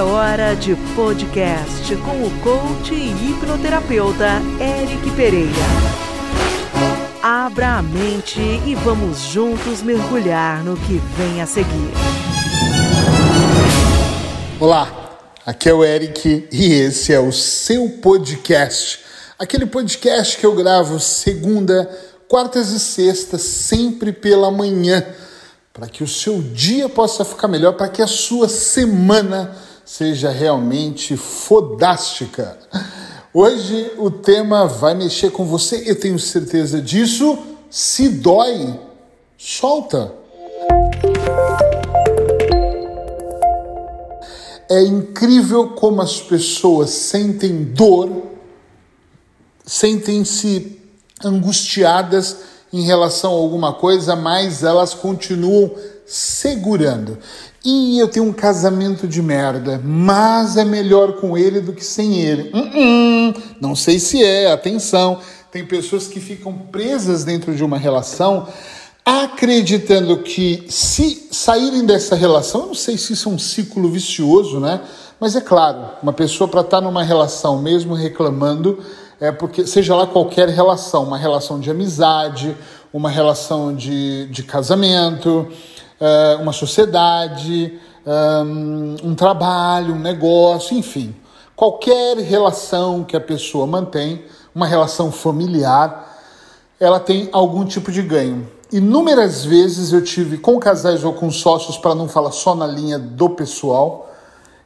É hora de podcast com o coach e hipnoterapeuta Eric Pereira. Abra a mente e vamos juntos mergulhar no que vem a seguir. Olá, aqui é o Eric e esse é o seu podcast. Aquele podcast que eu gravo segunda, quartas e sextas, sempre pela manhã para que o seu dia possa ficar melhor, para que a sua semana seja realmente fodástica. Hoje o tema vai mexer com você, eu tenho certeza disso. Se dói, solta. É incrível como as pessoas sentem dor, sentem-se angustiadas em relação a alguma coisa, mas elas continuam segurando. E eu tenho um casamento de merda, mas é melhor com ele do que sem ele. Uh -uh, não sei se é, atenção. Tem pessoas que ficam presas dentro de uma relação acreditando que se saírem dessa relação, eu não sei se isso é um ciclo vicioso, né? Mas é claro, uma pessoa para estar tá numa relação mesmo reclamando, é porque seja lá qualquer relação, uma relação de amizade, uma relação de, de casamento, uma sociedade, um trabalho, um negócio, enfim, qualquer relação que a pessoa mantém, uma relação familiar, ela tem algum tipo de ganho. Inúmeras vezes eu tive com casais ou com sócios, para não falar só na linha do pessoal,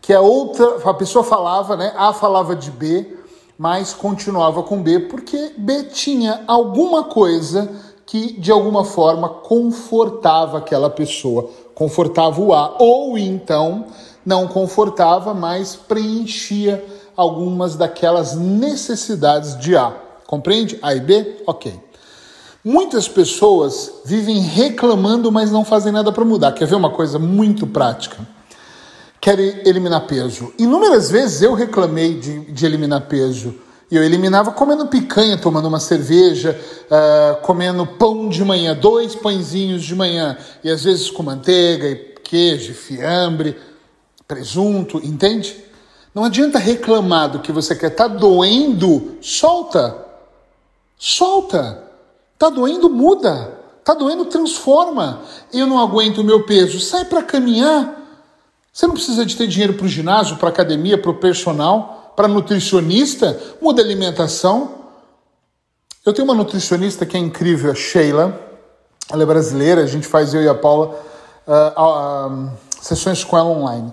que a outra, a pessoa falava, né? A falava de B, mas continuava com B porque B tinha alguma coisa que de alguma forma confortava aquela pessoa, confortava o A, ou então não confortava, mas preenchia algumas daquelas necessidades de A. Compreende? A e B? Ok. Muitas pessoas vivem reclamando, mas não fazem nada para mudar. Quer ver uma coisa muito prática? quer eliminar peso. Inúmeras vezes eu reclamei de, de eliminar peso. E eu eliminava comendo picanha, tomando uma cerveja, uh, comendo pão de manhã, dois pãezinhos de manhã, e às vezes com manteiga, e queijo, fiambre, presunto, entende? Não adianta reclamar do que você quer. Tá doendo, solta. Solta. Tá doendo, muda. Tá doendo, transforma. Eu não aguento o meu peso. Sai para caminhar. Você não precisa de ter dinheiro para o ginásio, para academia, para o personal, para nutricionista. Muda a alimentação. Eu tenho uma nutricionista que é incrível, a Sheila. Ela é brasileira, a gente faz eu e a Paula uh, uh, sessões com ela online.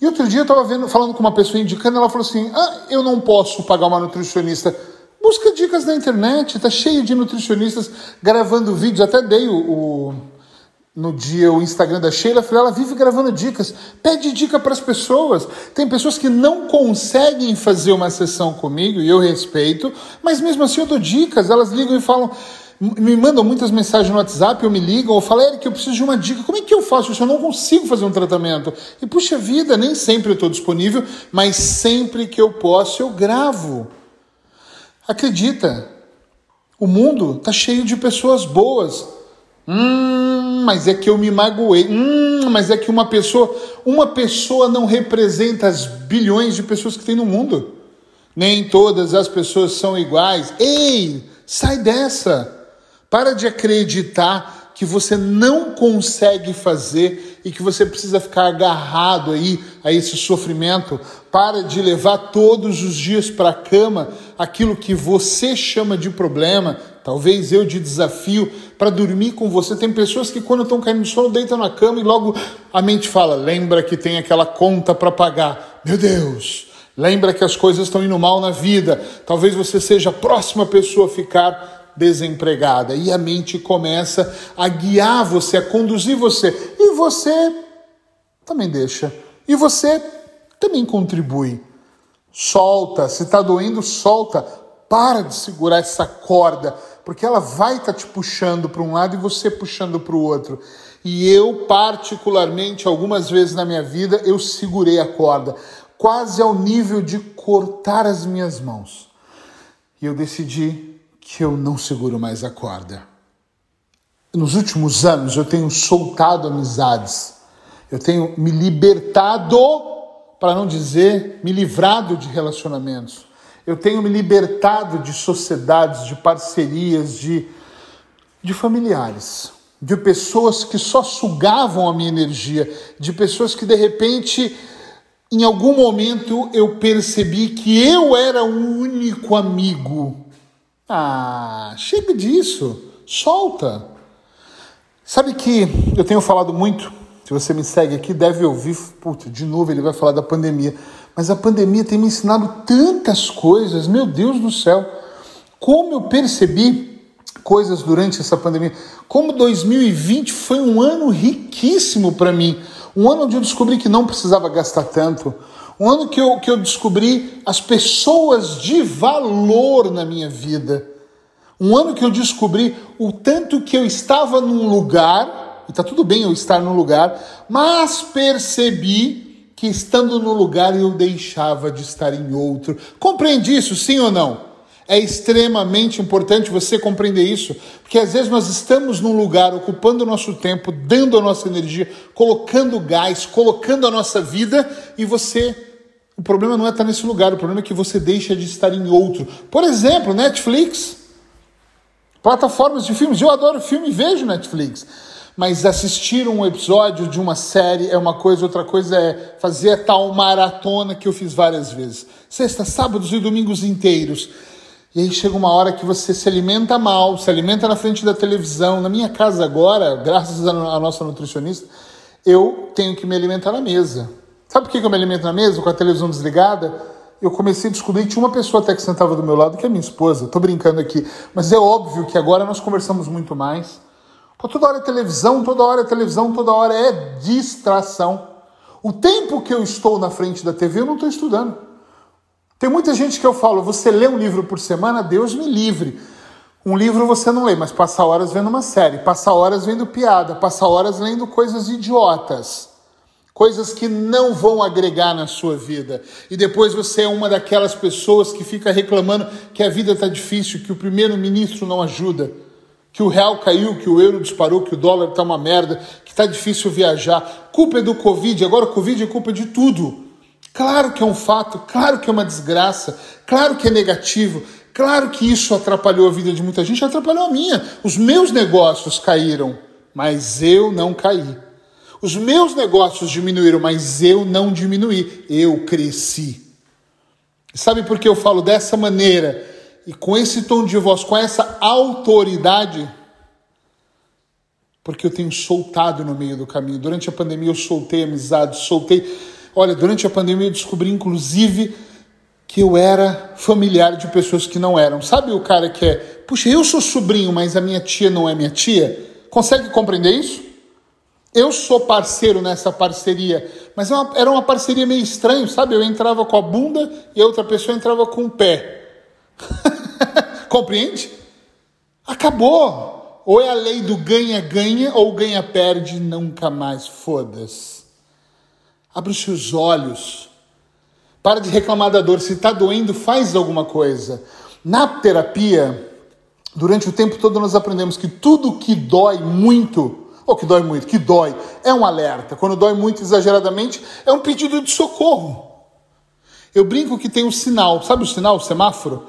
E outro dia eu estava falando com uma pessoa indicando, ela falou assim: ah, eu não posso pagar uma nutricionista. Busca dicas na internet, tá cheio de nutricionistas gravando vídeos. Até dei o, o no dia o Instagram da Sheila, falei, ela vive gravando dicas, pede dica para as pessoas. Tem pessoas que não conseguem fazer uma sessão comigo e eu respeito, mas mesmo assim eu dou dicas, elas ligam e falam, me mandam muitas mensagens no WhatsApp, ou me ligam, ou falam, Eric, eu preciso de uma dica, como é que eu faço isso? Eu não consigo fazer um tratamento. E puxa vida, nem sempre eu estou disponível, mas sempre que eu posso eu gravo. Acredita, o mundo está cheio de pessoas boas. Hum, mas é que eu me magoei. Hum, mas é que uma pessoa, uma pessoa não representa as bilhões de pessoas que tem no mundo. Nem todas as pessoas são iguais. Ei, sai dessa. Para de acreditar que você não consegue fazer e que você precisa ficar agarrado aí a esse sofrimento. Para de levar todos os dias para a cama aquilo que você chama de problema, talvez eu de desafio, para dormir com você. Tem pessoas que quando estão caindo no sono deitam na cama e logo a mente fala: lembra que tem aquela conta para pagar. Meu Deus! Lembra que as coisas estão indo mal na vida. Talvez você seja a próxima pessoa a ficar desempregada. E a mente começa a guiar você, a conduzir você. E você também deixa. E você também contribui. Solta. Se está doendo, solta. Para de segurar essa corda porque ela vai estar tá te puxando para um lado e você puxando para o outro. E eu, particularmente, algumas vezes na minha vida, eu segurei a corda, quase ao nível de cortar as minhas mãos. E eu decidi que eu não seguro mais a corda. Nos últimos anos, eu tenho soltado amizades, eu tenho me libertado para não dizer me livrado de relacionamentos. Eu tenho me libertado de sociedades, de parcerias, de, de familiares, de pessoas que só sugavam a minha energia, de pessoas que de repente, em algum momento, eu percebi que eu era o único amigo. Ah, chega disso, solta. Sabe que eu tenho falado muito se você me segue aqui, deve ouvir, putz, de novo ele vai falar da pandemia. Mas a pandemia tem me ensinado tantas coisas, meu Deus do céu. Como eu percebi coisas durante essa pandemia. Como 2020 foi um ano riquíssimo para mim. Um ano onde eu descobri que não precisava gastar tanto. Um ano que eu, que eu descobri as pessoas de valor na minha vida. Um ano que eu descobri o tanto que eu estava num lugar e está tudo bem eu estar no lugar, mas percebi que estando no lugar eu deixava de estar em outro. Compreende isso, sim ou não? É extremamente importante você compreender isso, porque às vezes nós estamos num lugar ocupando o nosso tempo, dando a nossa energia, colocando gás, colocando a nossa vida e você. O problema não é estar nesse lugar, o problema é que você deixa de estar em outro. Por exemplo, Netflix, plataformas de filmes. Eu adoro filme e vejo Netflix mas assistir um episódio de uma série é uma coisa, outra coisa é fazer a tal maratona que eu fiz várias vezes. Sexta, sábados e domingos inteiros. E aí chega uma hora que você se alimenta mal, se alimenta na frente da televisão. Na minha casa agora, graças à nossa nutricionista, eu tenho que me alimentar na mesa. Sabe por que eu me alimento na mesa, com a televisão desligada? Eu comecei a descobrir que tinha uma pessoa até que sentava do meu lado, que é minha esposa. Estou brincando aqui. Mas é óbvio que agora nós conversamos muito mais. Pô, toda hora é televisão, toda hora é televisão, toda hora é distração. O tempo que eu estou na frente da TV, eu não estou estudando. Tem muita gente que eu falo, você lê um livro por semana, Deus me livre. Um livro você não lê, mas passa horas vendo uma série, passa horas vendo piada, passa horas lendo coisas idiotas, coisas que não vão agregar na sua vida. E depois você é uma daquelas pessoas que fica reclamando que a vida está difícil, que o primeiro-ministro não ajuda que o real caiu, que o euro disparou, que o dólar está uma merda, que está difícil viajar. Culpa é do Covid, agora o Covid é culpa de tudo. Claro que é um fato, claro que é uma desgraça, claro que é negativo, claro que isso atrapalhou a vida de muita gente, atrapalhou a minha. Os meus negócios caíram, mas eu não caí. Os meus negócios diminuíram, mas eu não diminuí, eu cresci. Sabe por que eu falo dessa maneira? E com esse tom de voz, com essa autoridade, porque eu tenho soltado no meio do caminho. Durante a pandemia eu soltei amizade, soltei. Olha, durante a pandemia eu descobri inclusive que eu era familiar de pessoas que não eram. Sabe o cara que é, puxa, eu sou sobrinho, mas a minha tia não é minha tia? Consegue compreender isso? Eu sou parceiro nessa parceria, mas é era uma parceria meio estranha, sabe? Eu entrava com a bunda e a outra pessoa entrava com o pé. Compreende? Acabou. Ou é a lei do ganha-ganha ou ganha-perde, nunca mais. Foda-se. Abre os seus olhos. Para de reclamar da dor. Se está doendo, faz alguma coisa. Na terapia, durante o tempo todo, nós aprendemos que tudo que dói muito, ou que dói muito, que dói, é um alerta. Quando dói muito exageradamente, é um pedido de socorro. Eu brinco que tem um sinal, sabe o sinal, o semáforo?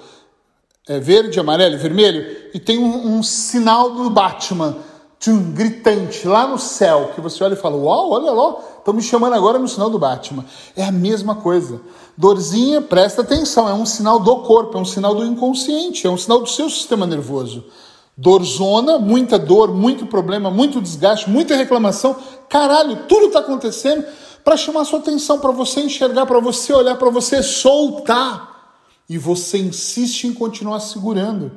É, verde, amarelo vermelho, e tem um, um sinal do Batman, tchum, gritante, lá no céu, que você olha e fala: Uau, olha lá, estão me chamando agora no sinal do Batman. É a mesma coisa. Dorzinha, presta atenção, é um sinal do corpo, é um sinal do inconsciente, é um sinal do seu sistema nervoso. Dorzona, muita dor, muito problema, muito desgaste, muita reclamação. Caralho, tudo está acontecendo para chamar sua atenção, para você enxergar, para você olhar, para você soltar e você insiste em continuar segurando.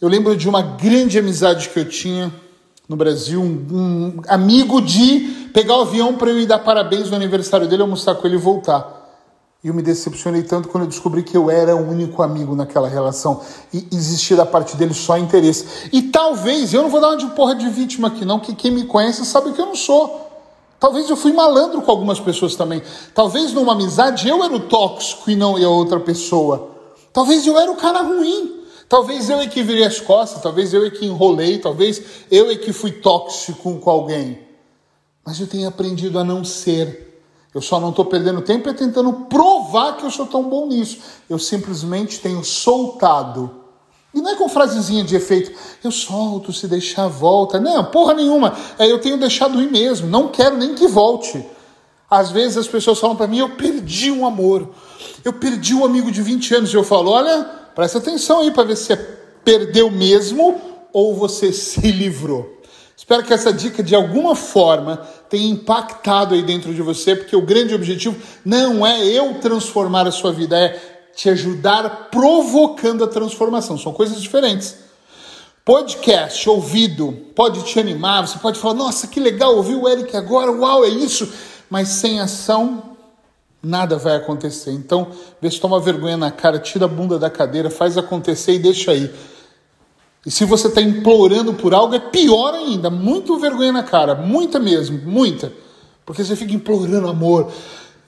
Eu lembro de uma grande amizade que eu tinha no Brasil, um, um amigo de pegar o avião para eu ir dar parabéns no aniversário dele, almoçar com ele e voltar. E eu me decepcionei tanto quando eu descobri que eu era o único amigo naquela relação e existia da parte dele só interesse. E talvez, eu não vou dar uma de porra de vítima aqui não, que quem me conhece sabe que eu não sou. Talvez eu fui malandro com algumas pessoas também. Talvez numa amizade eu era o tóxico e não a outra pessoa. Talvez eu era o cara ruim. Talvez eu é que virei as costas, talvez eu é que enrolei, talvez eu é que fui tóxico com alguém. Mas eu tenho aprendido a não ser. Eu só não estou perdendo tempo é tentando provar que eu sou tão bom nisso. Eu simplesmente tenho soltado. E não é com frasezinha de efeito, eu solto, se deixar volta. Não, porra nenhuma. É eu tenho deixado ir mesmo. Não quero nem que volte. Às vezes as pessoas falam para mim, eu perdi um amor. Eu perdi um amigo de 20 anos. E eu falo, olha, presta atenção aí para ver se é perdeu mesmo ou você se livrou. Espero que essa dica de alguma forma tenha impactado aí dentro de você, porque o grande objetivo não é eu transformar a sua vida, é te ajudar provocando a transformação. São coisas diferentes. Podcast, ouvido, pode te animar, você pode falar, nossa, que legal, ouvi o Eric agora, uau, é isso. Mas sem ação, nada vai acontecer. Então, vê se toma vergonha na cara, tira a bunda da cadeira, faz acontecer e deixa aí. E se você está implorando por algo, é pior ainda. Muito vergonha na cara. Muita mesmo, muita. Porque você fica implorando amor,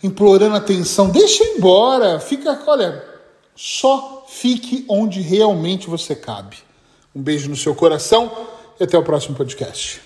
implorando atenção. Deixa embora. Fica, olha, só fique onde realmente você cabe. Um beijo no seu coração e até o próximo podcast.